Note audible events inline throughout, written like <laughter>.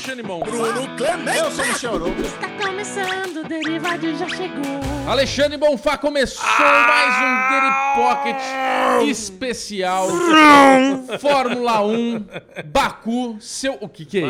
Alexandre Mon. Bruno Clemente. Eu sou Michel Arouca. Está começando, o Derivado já chegou. Alexandre Bonfá começou mais um Daily Pocket especial. Fórmula 1, Baku, seu. O que que é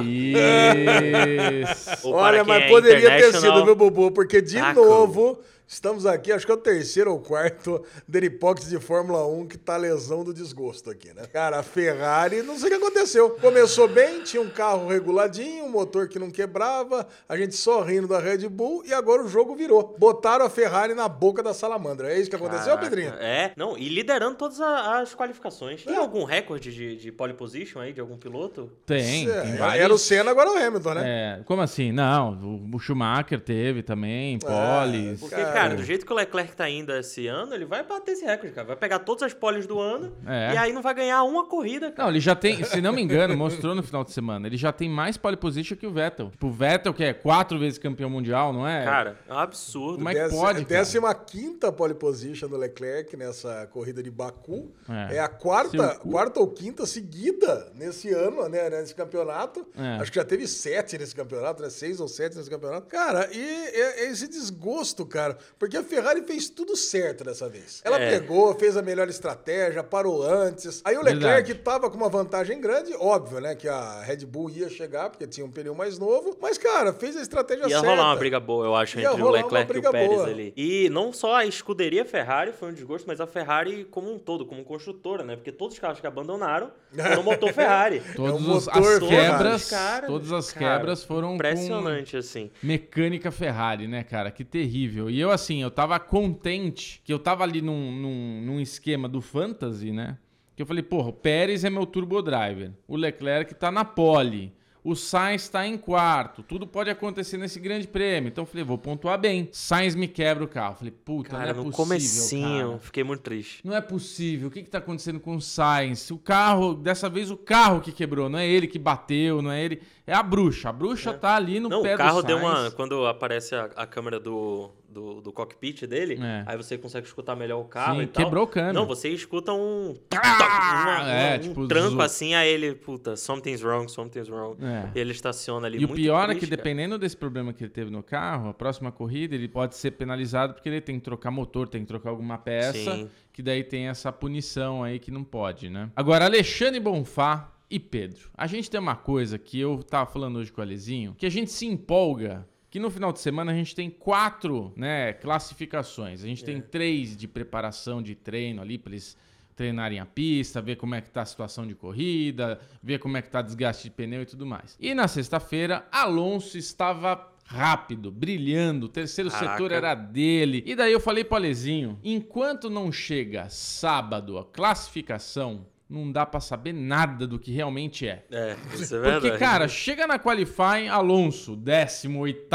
isso? Olha, mas é poderia ter sido, viu, Bubu? Porque, de Taco. novo, estamos aqui, acho que é o terceiro ou quarto <laughs> Deripox de Fórmula 1 que tá lesão do desgosto aqui, né? Cara, a Ferrari, não sei o que aconteceu. Começou bem, tinha um carro reguladinho, um motor que não quebrava, a gente só rindo da Red Bull e agora o jogo virou. Botaram a Ferrari na boca da salamandra. É isso que aconteceu, Caraca, Pedrinho? É, não, e liderando todas as qualificações. Tem algum recorde de, de pole position aí, de algum piloto? Tem, É, tem Era o vários. Senna, agora é o Hamilton, né? É, como assim? Não, o- Schumacher teve também, poles. Porque, Cara. Cara, do jeito que o Leclerc tá indo esse ano, ele vai bater esse recorde, cara. Vai pegar todas as poles do ano É. e aí não vai ganhar uma corrida, cara. Não, ele já tem, se não me engano, mostrou no final de semana, ele já tem mais pole position que o Vettel. Tipo, o Vettel, que é quatro vezes campeão mundial, não é? Cara, é um absurdo. Como é que Décima- pode, cara? Décima quinta pole position do Leclerc nessa corrida de Baku. É. É, a quarta, quarta ou quinta seguida nesse ano, né? Nesse campeonato. É. Acho que já teve sete nesse campeonato, né? Seis ou sete nesse campeonato. Cara, e é, é esse desgosto, cara. Porque a Ferrari fez tudo certo dessa vez. Ela É. pegou, fez a melhor estratégia, parou antes. Aí o Verdade. Leclerc tava com uma vantagem grande, óbvio, né? Que a Red Bull ia chegar, porque tinha um pneu mais novo. Mas, cara, fez a estratégia Ia certa. rolar uma briga boa, eu acho, Ia entre o Leclerc e o Pérez boa. ali. E não só a escuderia Ferrari foi um desgosto, mas a Ferrari como um todo, como construtora, né? Porque todos os carros que abandonaram foram motor <laughs> Ferrari. Todas É um os- motor as Ferrari. quebras, Cara, todas as cara, quebras foram Impressionante, assim. mecânica Ferrari, né, cara? Que terrível. E eu, assim, eu tava contente que eu tava ali num, num, num esquema do Fantasy, né? Que eu falei, porra, o Pérez é meu turbo driver. O Leclerc tá na pole. O Sainz tá em quarto. Tudo pode acontecer nesse grande prêmio. Então eu falei, vou pontuar bem. Sainz me quebra o carro. Eu falei, puta, Cara, não é no possível, comecinho, cara. fiquei muito triste. Não é possível. O que, que tá acontecendo com o Sainz? O carro, dessa vez o carro que quebrou, não é ele que bateu, não é ele. É a bruxa. A bruxa tá ali no Não, pé o carro do deu uma. Quando aparece a, a câmera do, do, do cockpit dele, É. aí você consegue escutar melhor o carro Sim, e tal. quebrou o câmbio. Não, você escuta um. Ah! uma- É, um tipo, tranco zo- assim, aí ele, puta, something's wrong, something's wrong. É. E ele estaciona ali E o pior é triste, que, cara. dependendo desse problema que ele teve no carro, a próxima corrida ele pode ser penalizado porque ele tem que trocar motor, tem que trocar alguma peça, Sim. que daí tem essa punição aí que não pode, né? Agora, Alexandre Bonfá e Pedro. A gente tem uma coisa que eu tava falando hoje com o Alezinho, que a gente se empolga. Que no final de semana a gente tem quatro né, classificações. A gente É. tem três de preparação de treino ali para eles treinarem a pista, ver como é que tá a situação de corrida, ver como é que tá desgaste de pneu e tudo mais. E na sexta-feira, Alonso estava rápido, brilhando, o terceiro Caraca. setor era dele. E daí eu falei pro Alezinho, enquanto não chega sábado a classificação, não dá pra saber nada do que realmente é. É, isso é verdade. Porque, cara, chega na qualifying, Alonso, 18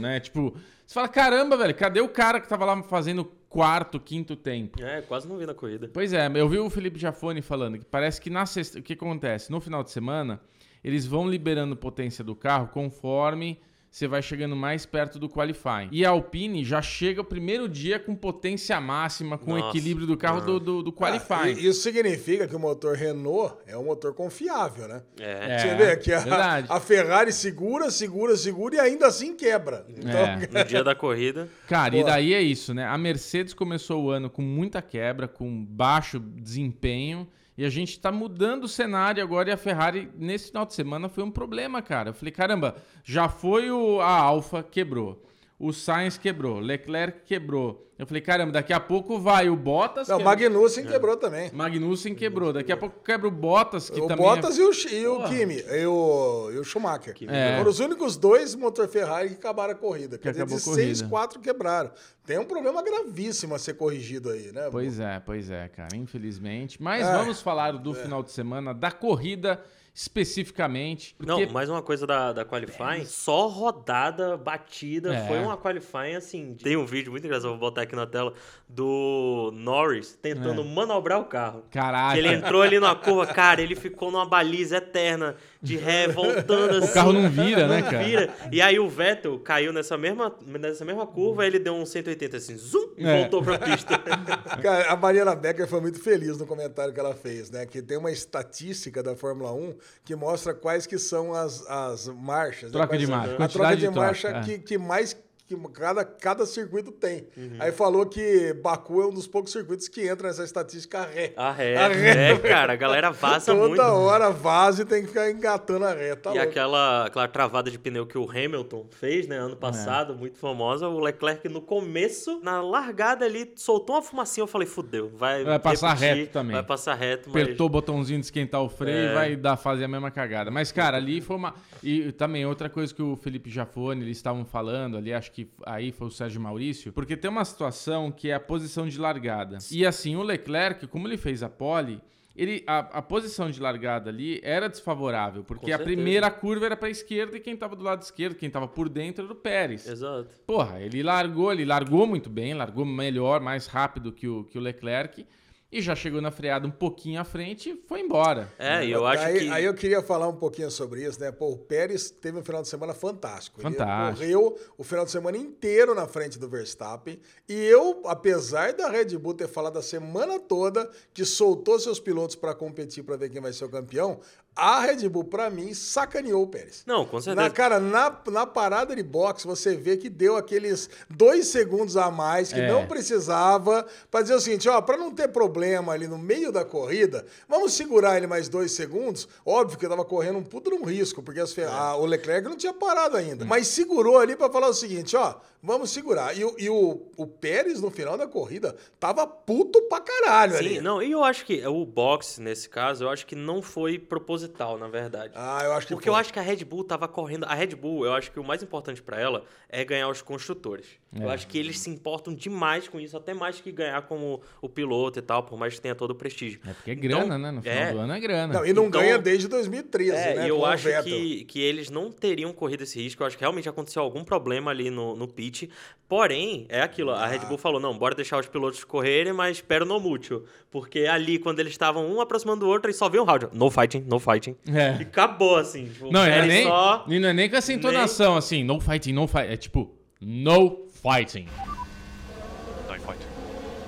né? Tipo, você fala, caramba, velho, cadê o cara que tava lá fazendo quarto, quinto tempo? É, quase não vi na corrida. Pois é, eu vi o Felipe Jafone falando que parece que na sexta, o que acontece? No final de semana, eles vão liberando potência do carro conforme você vai chegando mais perto do qualifying. E a Alpine já chega o primeiro dia com potência máxima, com o Nossa, equilíbrio do carro do, do, do qualifying. Ah, e- isso significa que o motor Renault é um motor confiável, né? É. É, Você vê que a, a Ferrari segura, segura, segura e ainda assim quebra. Então, É. No dia da corrida. Cara, e daí é isso, né? A Mercedes começou o ano com muita quebra, com baixo desempenho. E a gente tá mudando o cenário agora e a Ferrari, nesse final de semana, foi um problema, cara. Eu falei, caramba, já foi o, a Alfa, quebrou. O Sainz quebrou, Leclerc quebrou. Eu falei, caramba, daqui a pouco vai o Bottas. não, o quebrou. Magnussen quebrou também. Magnussen quebrou. Daqui a pouco quebra o Bottas, que o também. Bottas é... e o, e o. Kimi, e o, e o Schumacher. É. Foram os únicos dois motor Ferrari que acabaram a corrida. Quer dizer, acabou de a corrida. seis, quatro quebraram. Tem um problema gravíssimo a ser corrigido aí, né? Pois é, pois é, cara, infelizmente. Mas É. vamos falar do final de semana, da corrida especificamente. Não, porque- mais uma coisa da, da Qualifying. Só rodada batida. É. Foi uma Qualifying assim. Tem um vídeo muito engraçado, vou botar aqui na tela, do Norris tentando É. manobrar o carro. Que ele entrou ali numa curva, cara, ele ficou numa baliza eterna de ré, voltando assim. O carro não vira, né, não cara? vira. E aí o Vettel caiu nessa mesma, nessa mesma curva, ele deu um 180 assim, zoom, e É. voltou pra pista. <laughs> Cara, a Mariana Becker foi muito feliz no comentário que ela fez, né? Que tem uma estatística da Fórmula 1 que mostra quais que são as, as marchas. né? Troca Quais de marcha, A troca de, de troca, marcha é. que, que mais que cada, cada circuito tem. Uhum. Aí falou que Baku é um dos poucos circuitos que entra nessa estatística ré. A ré, A ré. é, cara, a galera vaza Toda muito. hora vaza e tem que ficar engatando a ré. Tá E louco. aquela, aquela travada de pneu que o Hamilton fez, né, É. ano passado, muito famosa, o Leclerc no começo, na largada ali, soltou uma fumacinha, eu falei, fudeu, vai Vai passar reto também. Vai passar reto, mas... Apertou o botãozinho de esquentar o freio É. e vai dar, fazer a mesma cagada. Mas, cara, ali foi uma. E também outra coisa que o Felipe Jafone, eles estavam falando ali, acho que aí foi o Sérgio Maurício, porque tem uma situação que é a posição de largada. E assim, o Leclerc, como ele fez a pole. Ele, a, a posição de largada ali era desfavorável, porque a primeira curva era para a esquerda e quem tava do lado esquerdo, quem tava por dentro era o Pérez. Exato. Porra, ele largou, ele largou muito bem, largou melhor, mais rápido que o, que o Leclerc. E já chegou na freada um pouquinho à frente e foi embora. É, e eu acho aí, que... aí eu queria falar um pouquinho sobre isso, né? Pô, o Pérez teve um final de semana fantástico. Fantástico. Ele correu o final de semana inteiro na frente do Verstappen. E eu, apesar da Red Bull ter falado a semana toda que soltou seus pilotos para competir para ver quem vai ser o campeão, a Red Bull, para mim, sacaneou o Pérez. Não, com certeza. Na, cara, na, na parada de boxe, você vê que deu aqueles dois segundos a mais que É. não precisava para dizer o seguinte, ó, para não ter problema ali no meio da corrida, vamos segurar ele mais dois segundos. Óbvio que eu tava correndo um puto num risco, porque as fe- a- o Leclerc não tinha parado ainda. Mas segurou ali para falar o seguinte, ó, vamos segurar. E, o- e o, o Pérez, no final da corrida, tava puto pra caralho ali. Sim, não, e eu acho que o boxe, nesse caso, eu acho que não foi proposital, na verdade. Ah, eu acho que Porque eu acho que a Red Bull tava correndo. A Red Bull, eu acho que o mais importante pra ela é ganhar os construtores. Eu É. acho que eles se importam demais com isso, até mais que ganhar como o piloto e tal, por mais que tenha todo o prestígio. É porque é grana, Então, né? No final é. do ano é grana. Não, e não Então- ganha desde 2013, É, né? e eu acho que, que eles não teriam corrido esse risco. Eu acho que realmente aconteceu algum problema ali no, no pit. Porém, é aquilo. A Ah. Red Bull falou: não, bora deixar os pilotos correrem, mas espero no mútil. Porque ali, quando eles estavam um aproximando do outro, eles só viam o áudio: no fighting, no fighting. É. E acabou, assim. Tipo, Não, é nem, só. não é nem com essa entonação assim, no fighting, no fighting. É tipo, no fighting.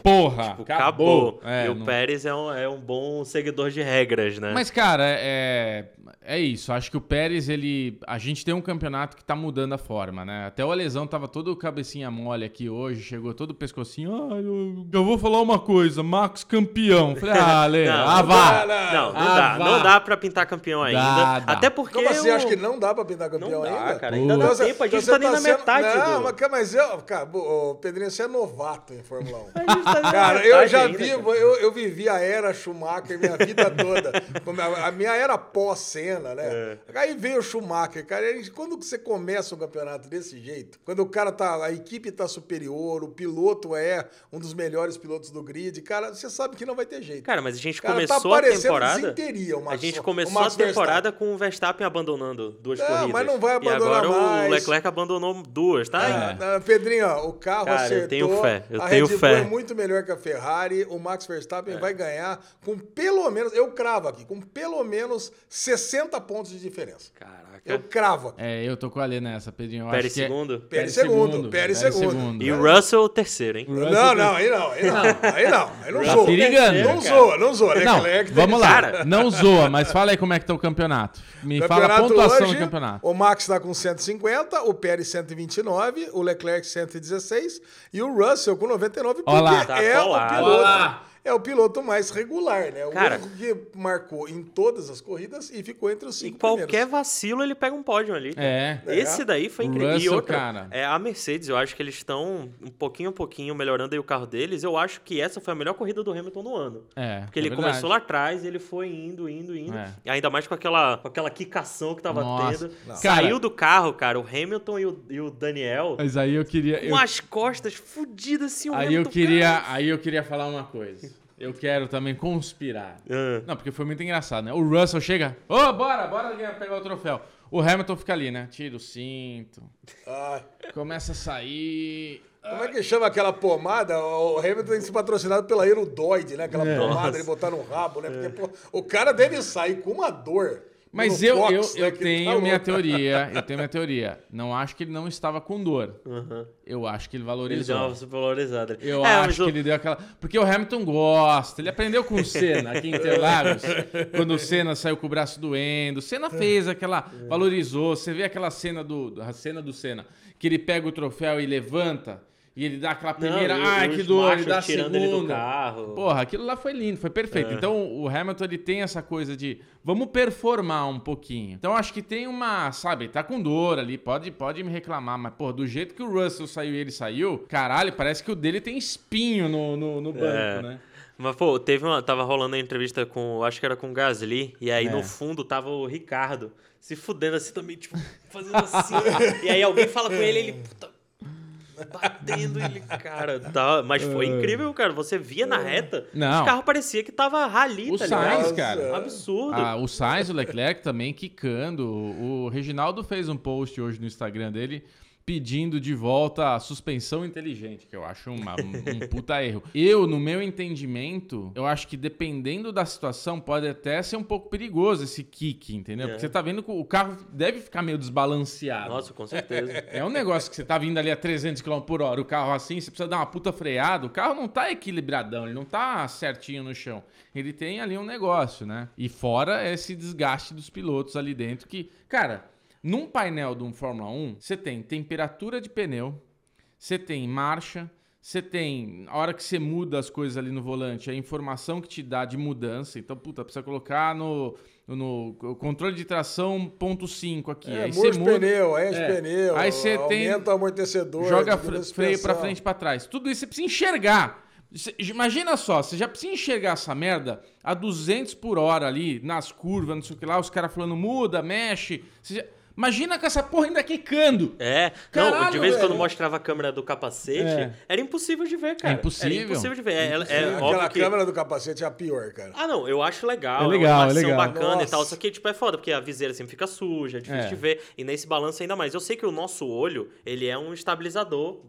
Porra, Tipo, acabou. acabou. É, e o não- Pérez é um, é um bom seguidor de regras, né? Mas, cara, é, é isso. Acho que o Pérez, ele. A gente tem um campeonato que tá mudando a forma, né? Até o Alesão tava todo cabecinha mole aqui hoje, chegou todo pescocinho. Ah, eu, eu vou falar uma coisa, Max campeão. Falei, ah, Ale, Não, ah, não vá. dá, Não, não Ah, dá. vá. Não dá pra pintar campeão ainda. Dá, dá. Até porque. Como assim? o- Acho que não dá pra pintar campeão Não dá, ainda? cara. Ainda dá Então tempo. A então gente tá nem na sendo- metade Não, do... mas, cara, mas eu, cara, Pedrinho, você é novato em Fórmula <laughs> 1. A tá Cara, eu já ainda, vi, cara. eu, eu vivi a era Schumacher minha vida toda. A, a minha era pós-cena, né? É. Aí veio o Schumacher, cara. e quando você começa um campeonato desse jeito, quando o cara tá, a equipe tá superior, o piloto é um dos melhores pilotos do grid, cara, você sabe que não vai ter jeito. Cara, mas a gente Cara, tá começou a parecendo temporada. desinteria o Max- a gente o começou Max a temporada com o Verstappen abandonando duas Não, corridas. mas não vai E abandonar agora mais. o Leclerc abandonou duas, tá? Ah, Pedrinho, ó, o carro Cara, eu acertou. tenho fé, eu a tenho Red Bull fé. é muito melhor que a Ferrari. O Max Verstappen vai ganhar com pelo menos, eu cravo aqui, com pelo menos 60 pontos de diferença. Caraca. Eu cravo. É, eu tô com a Lê nessa, Pedrinho. Eu Pérez que é- segundo? Pérez segundo, Pérez segundo. E o Russell terceiro, hein? Russell Não, não, aí não, aí não. Aí não, aí não Tá zoa. perigando. Não zoa, não zoa. Não, Leclerc tem- vamos lá. Cara. Não zoa, mas fala aí como é que tá o campeonato. Me fala a Campeonato pontuação hoje, do campeonato. O Max está com 150, o Pérez 129, o Leclerc 116 e o Russell com 99, porque Ó lá. Tá é o colado. piloto. Ó lá. É o piloto mais regular, né? O Cara. único que marcou em todas as corridas e ficou entre os E cinco qualquer primeiros. vacilo ele pega um pódio ali. É. Esse daí foi incrível. e Russell, outra, cara. é, a Mercedes, eu acho que eles estão um pouquinho a pouquinho melhorando aí o carro deles. Eu acho que essa foi a melhor corrida do Hamilton no ano. É. Porque é ele verdade. começou lá atrás, ele foi indo, indo, indo. É. E ainda mais com aquela, com aquela quicação que tava Nossa. tendo. Não. Saiu Cara- do carro, cara, o Hamilton e o, e o Daniel Mas aí eu queria. eu- com as costas fudidas assim. o Aí eu Hamilton, queria, aí eu queria falar uma coisa. Eu quero também conspirar. Ah. Não, porque foi muito engraçado, né? O Russell chega, ô, bora, bora ganhar- pegar o troféu. O Hamilton fica ali, né? Tira o cinto, Ai, começa a sair. como é que chama aquela pomada? O Hamilton tem que ser patrocinado pela Aerodoide, né? Aquela É. pomada Nossa. ele botar no rabo, né? Porque pô, o cara deve sair com uma dor. Mas eu, Fox, eu, né, eu que tenho tá minha teoria. Eu tenho minha teoria. Não acho que ele não estava com dor. Aham. Eu acho que ele Ele valorizou. deu uma supervalorizada. Eu É, acho o- que ele deu aquela. Porque o Hamilton gosta. Ele aprendeu com o Senna aqui em Interlagos. <laughs> quando o Senna saiu com o braço doendo. O Senna fez aquela. Valorizou. Você vê aquela cena do. A cena do Senna. Que ele pega o troféu e levanta. E ele dá aquela primeira. Não, Ai, que dor. Ele dá a tirando ele do segunda. carro. Porra, aquilo lá foi lindo, foi perfeito. É. Então o Hamilton ele tem essa coisa de vamos performar um pouquinho. Então acho que tem uma, sabe, tá com dor ali, pode, pode me reclamar, mas porra, do jeito que o Russell saiu e ele saiu, caralho, parece que o dele tem espinho no, no, no banco, É. né? Mas, pô, teve uma. Tava rolando a entrevista com. Acho que era com o Gasly. E aí É. no fundo tava o Ricardo se fudendo assim também, tipo, fazendo assim. <laughs> e aí alguém fala com ele, ele. Puta, batendo ele, cara. Tá, mas foi incrível, cara. Você via na reta. Não. o carro parecia que tava rali, O tá Sainz, ligado? cara. Um absurdo. Ah, o Sainz, o Leclerc também quicando. O Reginaldo fez um post hoje no Instagram dele pedindo de volta a suspensão inteligente, que eu acho uma- um, puta erro. Eu, no meu entendimento, eu acho que dependendo da situação, pode até ser um pouco perigoso esse kick, entendeu? Porque É. você tá vendo que o carro deve ficar meio desbalanceado. Nossa, com certeza. <laughs> É um negócio que você tá vindo ali a 300 km por hora, o carro assim, você precisa dar uma puta freada, o carro não tá equilibradão, ele não tá certinho no chão. Ele tem ali um negócio, né? E fora esse desgaste dos pilotos ali dentro que, cara, num painel de um Fórmula 1, você tem temperatura de pneu, você tem marcha, você tem a hora que você muda as coisas ali no volante, a informação que te dá de mudança. Então, puta, precisa colocar no, no controle de tração ponto 5 aqui. É, aí você muda. pneu, enche É. pneu, Aí você tem- aumenta o amortecedor, joga freio pra suspensão. frente e pra trás. Tudo isso você precisa enxergar. Imagina só, você já precisa enxergar essa merda a 200 por hora ali, nas curvas, não sei o que lá, os caras falando muda, mexe. Você já- Imagina com essa porra ainda quicando. É, não, Caralho, de vez em quando mostrava a câmera do capacete, É. era impossível de ver, cara. É impossível. Era impossível de ver. É, é Aquela que... câmera do capacete é a pior, cara. Ah, não, eu acho legal. É legal, uma é legal. bacana Nossa. e tal. Só que, tipo, é foda, porque a viseira sempre fica suja, é difícil É. de ver. E nesse balanço ainda mais. Eu sei que o nosso olho, ele é um estabilizador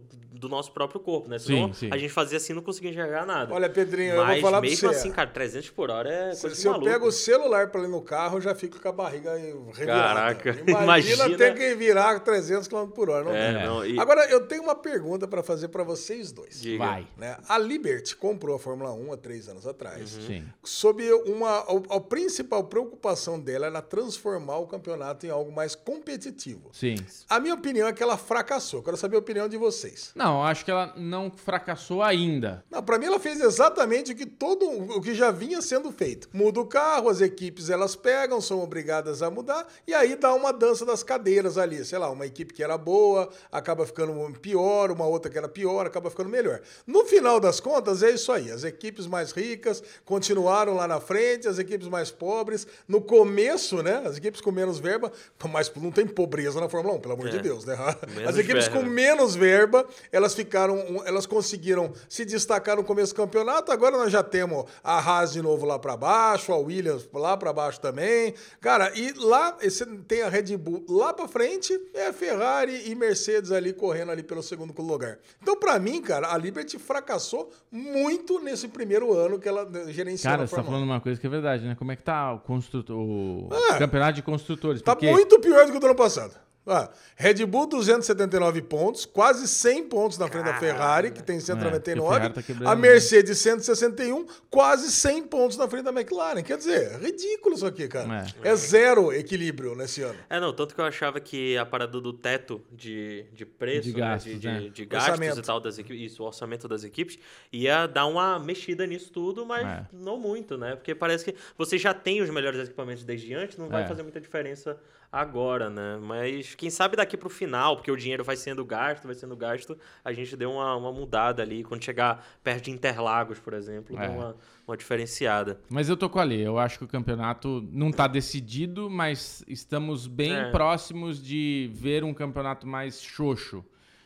do nosso próprio corpo, né? Senão Sim, sim. a gente fazia assim e não conseguia enxergar nada. Olha, Pedrinho, eu vou Mas falar pra mesmo você. assim, cara, 300 por hora é Se, coisa se de eu maluco. pego o celular pra ir no carro, eu já fico com a barriga aí revirada. Caraca, Imagina, imagina. ter que virar 300 km por hora. Não É, dá. não, e... Agora, eu tenho uma pergunta pra fazer pra vocês dois. Diga. Vai. né? A Liberty comprou a Fórmula 1 há três anos atrás. Uhum. Sim. Sob uma. A, a principal preocupação dela era transformar o campeonato em algo mais competitivo. Sim. A minha opinião é que ela fracassou. Eu quero saber a opinião de vocês. Não, acho que ela não fracassou ainda. Não, para mim ela fez exatamente o que todo o que já vinha sendo feito. Muda o carro, as equipes elas pegam, são obrigadas a mudar e aí dá uma dança das cadeiras ali, sei lá, uma equipe que era boa acaba ficando pior, uma outra que era pior acaba ficando melhor. No final das contas é isso aí. As equipes mais ricas continuaram lá na frente, as equipes mais pobres no começo, né? As equipes com menos verba, mas não tem pobreza na Fórmula 1, pelo amor É. de Deus, né? Menos As equipes com verba. menos verba, elas ficaram, elas conseguiram se destacar no começo do campeonato. Agora nós já temos a Haas de novo lá pra baixo, a Williams lá pra baixo também. Cara, e lá esse, tem a Red Bull lá pra frente, é a Ferrari e Mercedes ali correndo ali pelo segundo lugar. Então, pra mim, cara, a Liberty fracassou muito nesse primeiro ano que ela gerenciou Cara, você tá Fórmula 1. falando uma coisa que é verdade, né? Como é que tá o, construtor, o É. campeonato de construtores? Tá Porque- muito pior do que o do ano passado. Ah, Red Bull 279 pontos, quase 100 pontos na frente da Ferrari, que tem É, porque a 199. Ferrari tá a Mercedes 161, quase 100 pontos na frente da McLaren. Quer dizer, ridículo isso aqui, cara. É, zero equilíbrio nesse ano. É, não, tanto que eu achava que a parada do teto de, de preço, De né, gastos, de, de, né? de gastos Orçamento. e tal das equipes, isso, o orçamento das equipes, ia dar uma mexida nisso tudo, mas É. não muito, né? Porque parece que você já tem os melhores equipamentos desde antes, não vai É. fazer muita diferença agora, né? Mas quem sabe daqui pro final, porque o dinheiro vai sendo gasto, vai sendo gasto, a gente deu uma, uma mudada ali. Quando chegar perto de Interlagos, por exemplo, É. uma, uma diferenciada. Mas eu tô com a Lê. Eu acho que o campeonato não tá decidido, mas estamos bem É. próximos de ver um campeonato mais xoxo.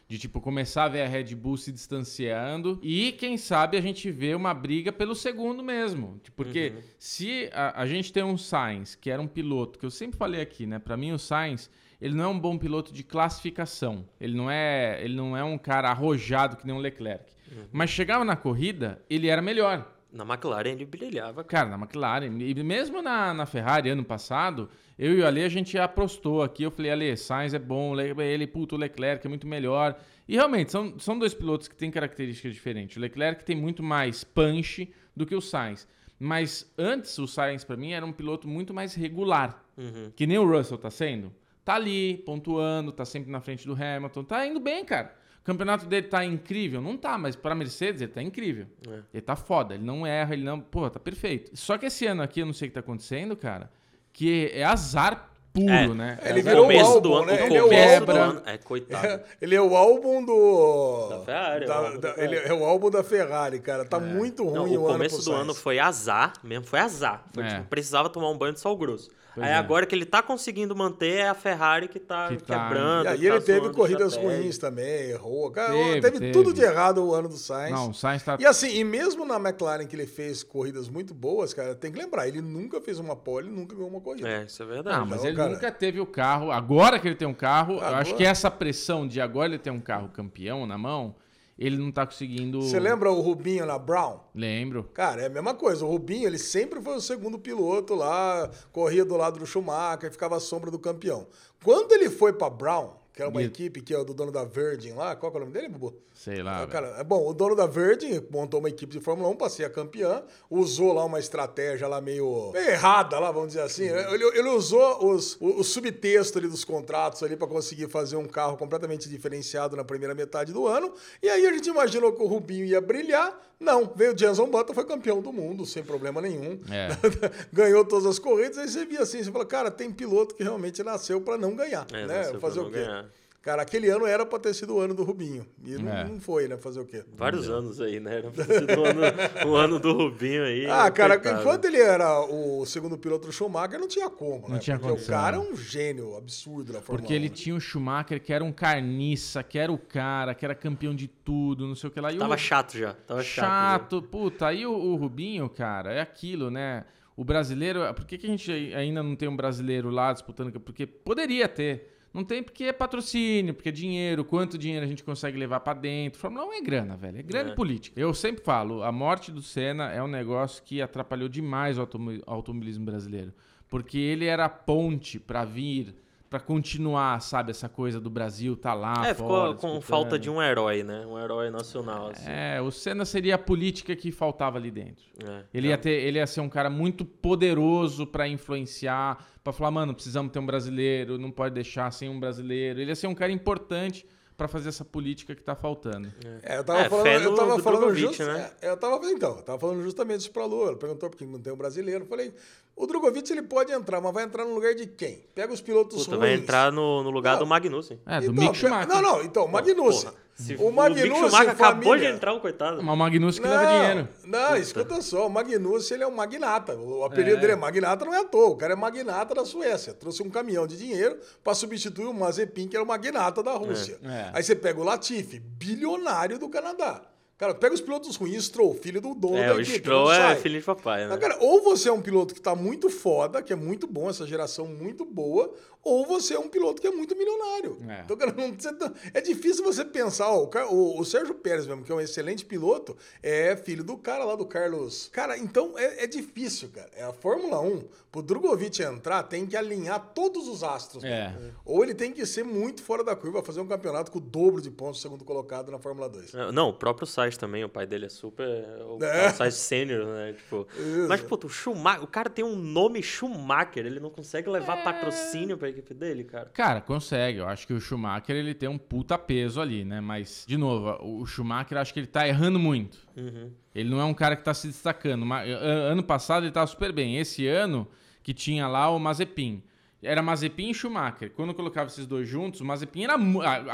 De, tipo, começar a ver a Red Bull se distanciando. E, quem sabe, a gente vê uma briga pelo segundo mesmo. Tipo, Porque se a, a gente tem um Sainz, que era um piloto, que eu sempre falei aqui, né? Pra mim, o Sainz, ele não é um bom piloto de classificação. Ele não é, ele não é um cara arrojado que nem o Leclerc. Mas chegava na corrida, ele era melhor. Na McLaren ele brilhava. Cara, na McLaren, e mesmo na, na Ferrari ano passado, eu e o Ale, a gente apostou aqui. Eu falei, Ale, Sainz é bom, Le- ele, puto, o Leclerc é muito melhor. E realmente, são, são dois pilotos que têm características diferentes. O Leclerc tem muito mais punch do que o Sainz. Mas antes, o Sainz, pra mim, era um piloto muito mais regular. Uhum. Que nem o Russell tá sendo. Tá ali, pontuando, tá sempre na frente do Hamilton. Tá indo bem, cara. O campeonato dele tá incrível? Não tá, mas pra Mercedes ele tá incrível. É. Ele tá foda, ele não erra, ele não. Pô, tá perfeito. Só que esse ano aqui, eu não sei o que tá acontecendo, cara, que é azar puro, É. né? Ele azar virou o começo álbum, do ano. né? O Ele é o álbum. É, coitado. <laughs> Ele é o álbum do. Da Ferrari, é o álbum da ele é o álbum da Ferrari, cara. Tá muito Não, ruim o o ano começo do ano foi azar, mesmo foi azar. Foi, É. tipo, precisava tomar um banho de sal grosso. Pois aí é. agora que ele tá conseguindo manter é a Ferrari que tá Que tá- quebrando. E aí tá ele teve zoando corridas ruins também, errou. Cara, Teve, teve, teve. tudo de errado o ano do Sainz. Não, o Sainz tá. E assim, e mesmo na McLaren que ele fez corridas muito boas, cara, tem que lembrar, ele nunca fez uma pole, nunca ganhou uma corrida. É, isso é verdade. Não, mas Não, ele cara. nunca teve o carro. Agora que ele tem um carro, eu Agora- acho que essa pressão de agora ele ter um carro campeão na mão, ele não tá conseguindo. Você lembra o Rubinho na Brown? Lembro. Cara, é a mesma coisa. O Rubinho, ele sempre foi o segundo piloto lá, corria do lado do Schumacher, ficava à sombra do campeão. Quando ele foi pra Brown, que era uma E- equipe que é do dono da Virgin lá, qual é o nome dele, Bubu? Sei lá. Ah, cara, é bom, o dono da Virgin montou uma equipe de Fórmula 1 para ser a campeã, usou lá uma estratégia lá meio, meio errada lá, vamos dizer assim. né? Ele, ele usou os, o, o subtexto ali dos contratos ali para conseguir fazer um carro completamente diferenciado na primeira metade do ano. E aí a gente imaginou que o Rubinho ia brilhar. Não, veio o Jenson Button, foi campeão do mundo, sem problema nenhum. É. <laughs> Ganhou todas as corridas, aí você via assim, você fala, cara, tem piloto que realmente nasceu para não ganhar, É, né? Fazer o quê? ganhar. Cara, aquele ano era pra ter sido o ano do Rubinho. E não, É. não foi, né? Fazer o quê? Vários anos aí, né? Era pra ter sido um ano, um ano do Rubinho aí. Ah, cara, coitado. enquanto ele era o segundo piloto do Schumacher, não tinha como, né? Não tinha Porque condição, o cara é né? um gênio absurdo na Fórmula Porque ele 1. tinha o Schumacher, que era um carniça, que era o cara, que era campeão de tudo, não sei o que lá. E o Tava Ru- chato já. Tava chato. já. chato. Puta, aí o, o Rubinho, cara, é aquilo, né? O brasileiro. Por que, que a gente ainda não tem um brasileiro lá disputando? Porque poderia ter. Não tem porque é patrocínio, porque é dinheiro, quanto dinheiro a gente consegue levar pra dentro. Fórmula 1 é grana, velho. É grana É. e política. Eu sempre falo, a morte do Senna é um negócio que atrapalhou demais o automo- automobilismo brasileiro. Porque ele era a ponte pra vir, pra continuar, sabe, essa coisa do Brasil tá lá. É, ficou fora, com disputando. falta de um herói, né? Um herói nacional, assim. É, o Senna seria a política que faltava ali dentro. É. Ele ia, ter, ele ia ser um cara muito poderoso pra influenciar, pra falar, mano, precisamos ter um brasileiro, não pode deixar sem um brasileiro. Ele ia ser um cara importante pra fazer essa política que tá faltando. É, eu tava É, falando, eu tava do falando Drogovic, just- né? é, eu tava, então, eu tava falando justamente isso pra Lu. Ela perguntou por que não tem um brasileiro. Eu falei, o Drogovic ele pode entrar, mas vai entrar no lugar de quem? Pega os pilotos Puta, ruins. vai entrar no, no lugar Não. do Magnussen. É, do Então, Mick Schumacher. Não, não, então, o Magnussen. Se o Magnussen, Mick Schumacher acabou de família- entrar, o coitado. Mas o Magnussen que não, leva dinheiro. Não, escuta só, o Magnussen ele é um magnata. O apelido É. dele é magnata, não é à toa. O cara é magnata da Suécia. Trouxe um caminhão de dinheiro para substituir o Mazepin, que era o magnata da Rússia. É. Aí você pega o Latifi, bilionário do Canadá. Cara, pega os pilotos ruins, Stroll, filho do dono É, da o equipe. Stroll é filho de papai, né? Mas, cara, ou você é um piloto que tá muito foda, que é muito bom, essa geração muito boa, ou você é um piloto que é muito milionário. É. Então, cara, não, você é difícil você pensar, ó, o, o- Sérgio Pérez mesmo, que é um excelente piloto, é filho do cara lá do Carlos. Cara, então é, é difícil, cara. É a Fórmula 1, pro Drogovic entrar, tem que alinhar todos os astros. É. né? Ou ele tem que ser muito fora da curva, fazer um campeonato com o dobro de pontos segundo colocado na Fórmula 2. É, Não, o próprio Sainz também, o pai dele é super. O, É. Sainz sênior, né? Tipo, mas, puta, o Schumacher, o cara tem um nome Schumacher, ele não consegue É. levar patrocínio pra equipe dele, cara. Cara, consegue. Eu acho que o Schumacher ele tem um puta peso ali, né? Mas, de novo, o Schumacher acho que ele tá errando muito. Uhum. Ele não é um cara que tá se destacando. Ano passado ele tava super bem. Esse ano, que tinha lá o Mazepin. Era Mazepin e Schumacher. Quando eu colocava esses dois juntos, o Mazepin era. a-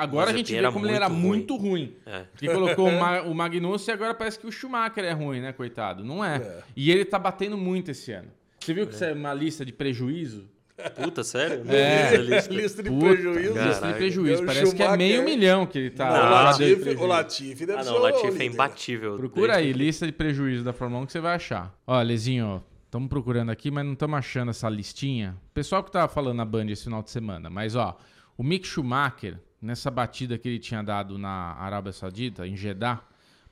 Agora a Mazepin gente vê como ele era muito ruim. muito ruim. É. Porque colocou o, Ma o Magnussen e agora parece que o Schumacher é ruim, né, coitado? Não é. É. E ele tá batendo muito esse ano. Você viu que isso é uma lista de prejuízo? Puta, sério? É. vi essa lista. Lista de Puta, prejuízo. Lista de prejuízo. É Parece que é meio Schumacher. milhão que ele tá. Não, o, Latifi, o. Latifi deve Ah, ser não, o Latifi é imbatível. Procura aí, lista de prejuízo da Fórmula 1 que você vai achar. Ó, Lezinho, estamos procurando aqui, mas não estamos achando essa listinha. O pessoal que tava falando na Band esse final de semana, mas ó, o Mick Schumacher, nessa batida que ele tinha dado na Arábia Saudita, em Jeddah,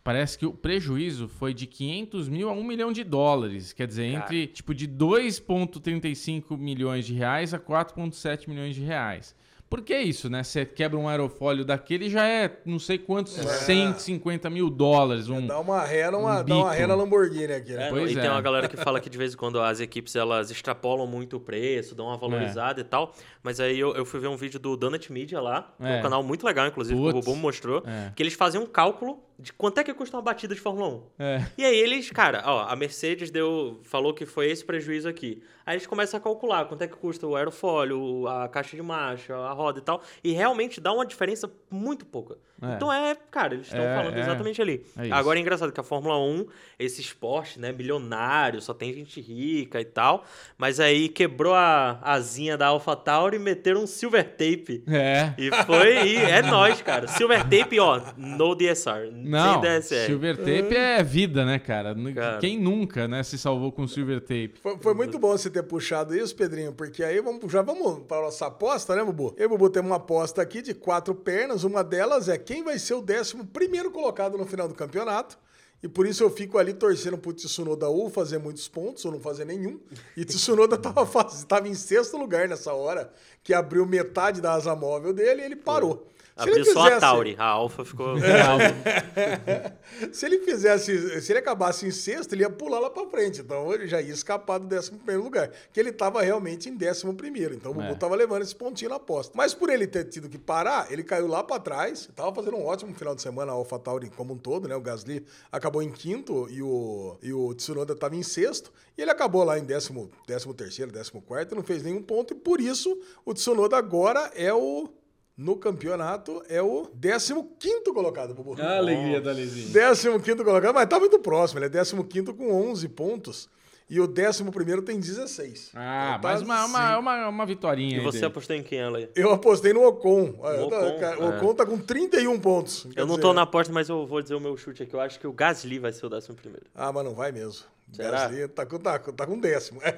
parece que o prejuízo foi de 500 mil a 1 milhão de dólares. Quer dizer, Cara. entre tipo de 2,35 milhões de reais a 4,7 milhões de reais. Por que isso, né? Você quebra um aerofólio daquele já é não sei quantos, 150 mil dólares. Um... Dá uma ré, numa, um dá uma Lamborghini aqui, né? É, Pois e é. tem uma galera que fala que de vez em quando as equipes elas extrapolam muito o preço, dão uma valorizada e tal. Mas aí eu, eu fui ver um vídeo do Donut Media lá, que é É. um canal muito legal, inclusive, que o. Bubu mostrou, É. que eles faziam um cálculo de quanto é que custa uma batida de Fórmula 1. É. E aí eles, cara, ó, a Mercedes deu, falou que foi esse prejuízo aqui. Aí eles começam a calcular quanto é que custa o aerofólio, a caixa de marcha, a roda e tal. E realmente dá uma diferença muito pouca. É. Então é, cara, eles estão É, falando é. exatamente ali. É. Agora é engraçado que a Fórmula 1, esse esporte, né, milionário, só tem gente rica e tal. Mas aí quebrou a asinha da AlphaTauri e meteram um silver tape. É. E foi, e é <laughs> nóis, cara. Silver tape, ó, no DSR. Não, sem DSR. silver tape é vida, né, cara? Cara. Quem nunca, né, se salvou com silver tape? Foi, foi muito bom você ter puxado isso, Pedrinho, porque aí vamos, já vamos para a nossa aposta, né, Bubu? Eu e Bubu temos uma aposta aqui de quatro pernas. Uma delas é quem vai ser o décimo primeiro colocado no final do campeonato. E por isso eu fico ali torcendo pro Tsunoda ou fazer muitos pontos ou não fazer nenhum. E Tsunoda <laughs> tava, faz- tava em sexto lugar nessa hora, que abriu metade da asa móvel dele e ele parou. Se ele Abriu só a fizesse- Tauri, a Alfa ficou. <laughs> <laughs> Se ele fizesse, se ele acabasse em sexto, ele ia pular lá pra frente. Então ele já ia escapar do décimo primeiro lugar. Que ele tava realmente em décimo primeiro. Então o Bubu É. tava levando esse pontinho na aposta. Mas por ele ter tido que parar, ele caiu lá pra trás. Tava fazendo um ótimo final de semana, a AlphaTauri como um todo, né? O Gasly acabou em quinto e o, e o Tsunoda tava em sexto. E ele acabou lá em décimo, décimo terceiro, décimo quarto, não fez nenhum ponto. E por isso o Tsunoda agora é o... No campeonato é o 15 colocado, Bubu. A alegria da Lezinha. 15 colocado, mas tá muito próximo. Ele é 15 com 11 pontos. E o 11 tem 16. Ah, Então tá mas uma, uma, assim. uma, uma vitória E aí você dele. apostou em quem, ela? Eu apostei no Ocon. Ah, eu Ocon, tá- O é. Ocon tá com 31 pontos. Eu não dizer, tô na aposta, mas eu vou dizer o meu chute aqui. Eu acho que o Gasly vai ser o décimo primeiro. Ah, mas não vai mesmo. Será? Gasly tá com, tá, tá com décimo. <laughs>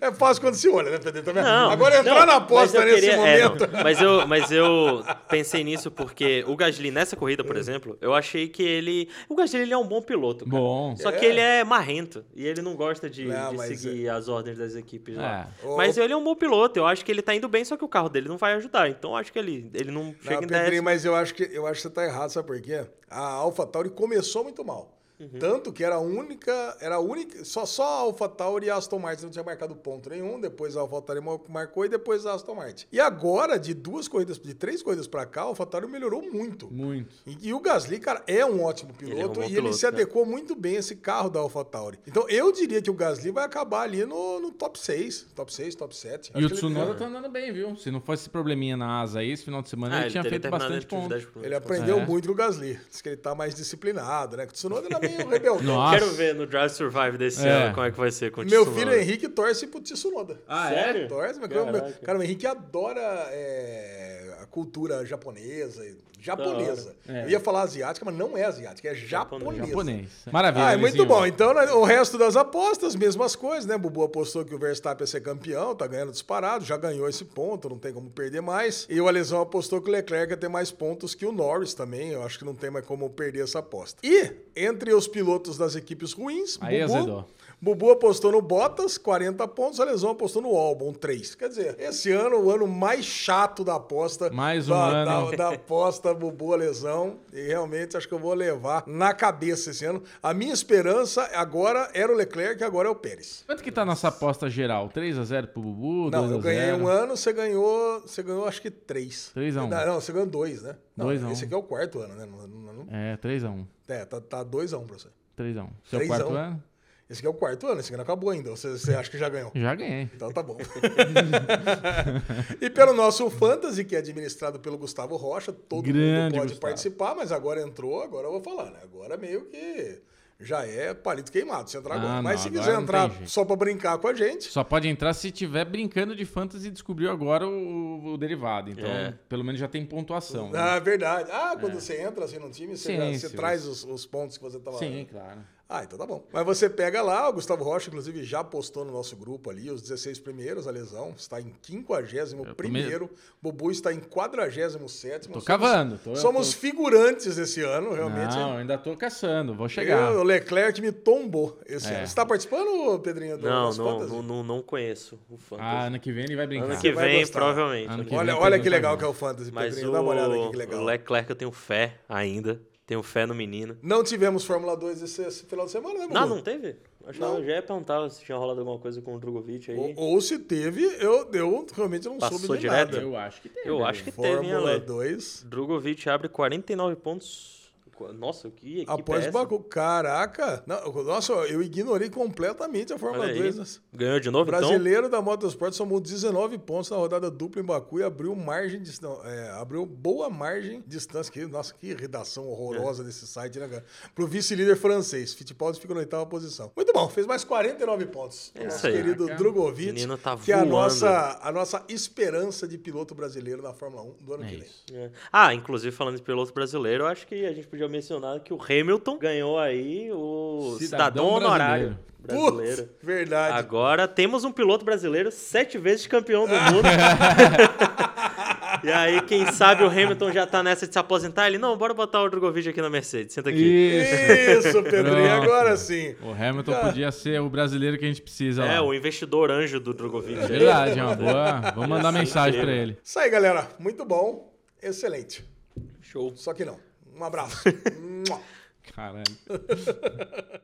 É, fácil quando se olha, né, Pedro? Tá vendo? Não, Agora entrar não, na aposta mas eu nesse queria- é, momento. mas, eu, mas <laughs> eu pensei nisso porque o Gasly, nessa corrida, por exemplo, eu achei que ele. O Gasly ele é um bom piloto. Cara. Bom. Só que É. ele é marrento e ele não gosta de, Não, de seguir as ordens das equipes lá. É. Mas ele é um bom piloto, eu acho que ele tá indo bem, só que o carro dele não vai ajudar. Então eu acho que ele, ele não chega Não, em Pedrinho, 10. mas eu acho, que, eu acho que você tá errado, sabe por quê? A AlphaTauri começou muito mal. Uhum. Tanto que era a única, era a única, só, só a AlphaTauri e a Aston Martin não tinha marcado ponto nenhum, depois a AlphaTauri mar- marcou e depois a Aston Martin. E agora, de duas corridas, de três corridas pra cá, a AlphaTauri melhorou muito. Muito. E, e o Gasly, cara, é um ótimo Ele é um piloto e ele piloto, se né? adequou muito bem a esse carro da AlphaTauri. Então eu diria que o Gasly vai acabar ali no, no top 6, top 6, top 7. E o Tsunoda tá andando bem, viu? Se não fosse esse probleminha na asa aí, esse final de semana Ah, ele tinha teria feito bastante ponto. 10 primeiros. Ele aprendeu É. muito com o Gasly. Diz que ele tá mais disciplinado, né? Que o Tsunoda era <laughs> meio rebelde. Nossa. Quero ver no Drive Survive desse É. ano como é que vai ser com o Meu Tsunoda. filho Henrique torce pro Tsunoda. Ah, Sério? é? Torce, mas cara, o Henrique adora é, cultura japonesa. Japonesa. É. Eu ia falar asiática, mas não é asiática, é japonesa. Japonês. Maravilha. Ah, é muito bom. Então, né, o resto das apostas, mesmas coisas, né? Bubu apostou que o Verstappen ia ser campeão, tá ganhando disparado, já ganhou esse ponto, não tem como perder mais. E o Alesão apostou que o Leclerc ia ter mais pontos que o Norris também. Eu acho que não tem mais como perder essa aposta. E, entre os pilotos das equipes ruins, Aí Bubu, azedou. Bubu apostou no Bottas, 40 pontos, o Alesão apostou no Albon, 3. Quer dizer, esse ano, o ano mais chato da aposta. Mais um da, ano. Da, da aposta Bubu Alesão. E realmente acho que eu vou levar na cabeça esse ano. A minha esperança agora era o Leclerc, agora é o Pérez. Quanto que tá nossa aposta geral? 3x0 pro Bubu? Não, 2 eu a ganhei 0? um ano, você ganhou. Você ganhou acho que 3. 3 a 1. Não, não, você ganhou 2, né? Não, 2 a 1. Esse aqui é o quarto ano, né? Não, não, É, 3x1. é, tá, tá 2x1 pra você. 3x1. Seu 3 a quarto 1. ano? Esse aqui é o quarto ano, esse aqui não acabou ainda. Você, você acha que já ganhou? Já ganhei. Então tá bom. <laughs> e pelo nosso Fantasy, que é administrado pelo Gustavo Rocha, todo Grande mundo pode Gustavo. participar, mas agora entrou, agora eu vou falar, né? Agora meio que já é palito queimado se entrar Ah, agora. não, Mas se agora quiser entrar só pra brincar com a gente, Só pode entrar se tiver brincando de fantasy e descobriu agora o, o derivado. Então, É. pelo menos já tem pontuação. né? ah, verdade. Ah, quando você entra assim no time, você, Sim, já- você traz os, os pontos que você tava. Sim, claro. Ah, então tá bom. Mas você pega lá, o Gustavo Rocha, inclusive, já postou no nosso grupo ali os 16 primeiros, a lesão está em 51 primeiro, Bubu está em 47 Tô cavando. Tô, somos tô... figurantes esse ano, realmente. Não, ainda tô caçando, vou chegar. Eu, o Leclerc me tombou esse É. ano. Você tá participando, Pedrinho? Do, Não, não, não, não, não conheço o Fantasy. Ah, ano que vem ele vai brincar. ano que vem, provavelmente. Ano que Olha, vem olha que legal que é o Fantasy, Mas Pedrinho. o, Dá uma olhada aqui que legal. o Leclerc eu tenho fé ainda. Tenho fé no menino. Não tivemos Fórmula 2 esse, esse final de semana, né? Não, não teve? Acho que Não. eu já ia perguntar se tinha rolado alguma coisa com o Drogovic aí. Ou, ou se teve, eu, eu realmente não Passou soube de direto? nada. Eu acho que tem. Eu acho que teve, hein, Fórmula Ale? 2. Drogovic abre 49 pontos. Nossa, que equipe Após é? Baku. Caraca! Não, nossa, eu ignorei completamente a Fórmula Olha aí. 2. né? Ganhou de novo, então? brasileiro da Motorsport somou 19 pontos na rodada dupla em Baku e abriu margem de não, é, abriu boa margem de distância. Que, nossa, que redação É. horrorosa desse site, né, cara? Pro vice-líder francês. Fittipaldi fica na oitava posição. Muito bom, fez mais 49 pontos. É Nosso isso aí. querido Caraca. Drogovic, Menino tá que é a nossa, a nossa esperança de piloto brasileiro na Fórmula 1 do ano É que vem. isso. É. Ah, inclusive falando de piloto brasileiro, eu acho que a gente podia mencionar que o Hamilton ganhou aí o Cidadão cidadão, honorário Putz, brasileiro. verdade. Agora temos um piloto brasileiro sete vezes campeão do mundo. <laughs> e aí, quem sabe o Hamilton já tá nessa de se aposentar. Ele, não, bora botar o Drogovic aqui na Mercedes. Senta aqui. Isso. Isso, Pedrinho, <laughs> Pronto. agora sim. O Hamilton podia ser o brasileiro que a gente precisa É, lá. o investidor anjo do Drogovic. Verdade, é uma boa. Vamos mandar mensagem pra ele. Isso aí, galera. Muito bom. Excelente. Show. Só que não. Um abraço. <laughs> Caralho. <laughs>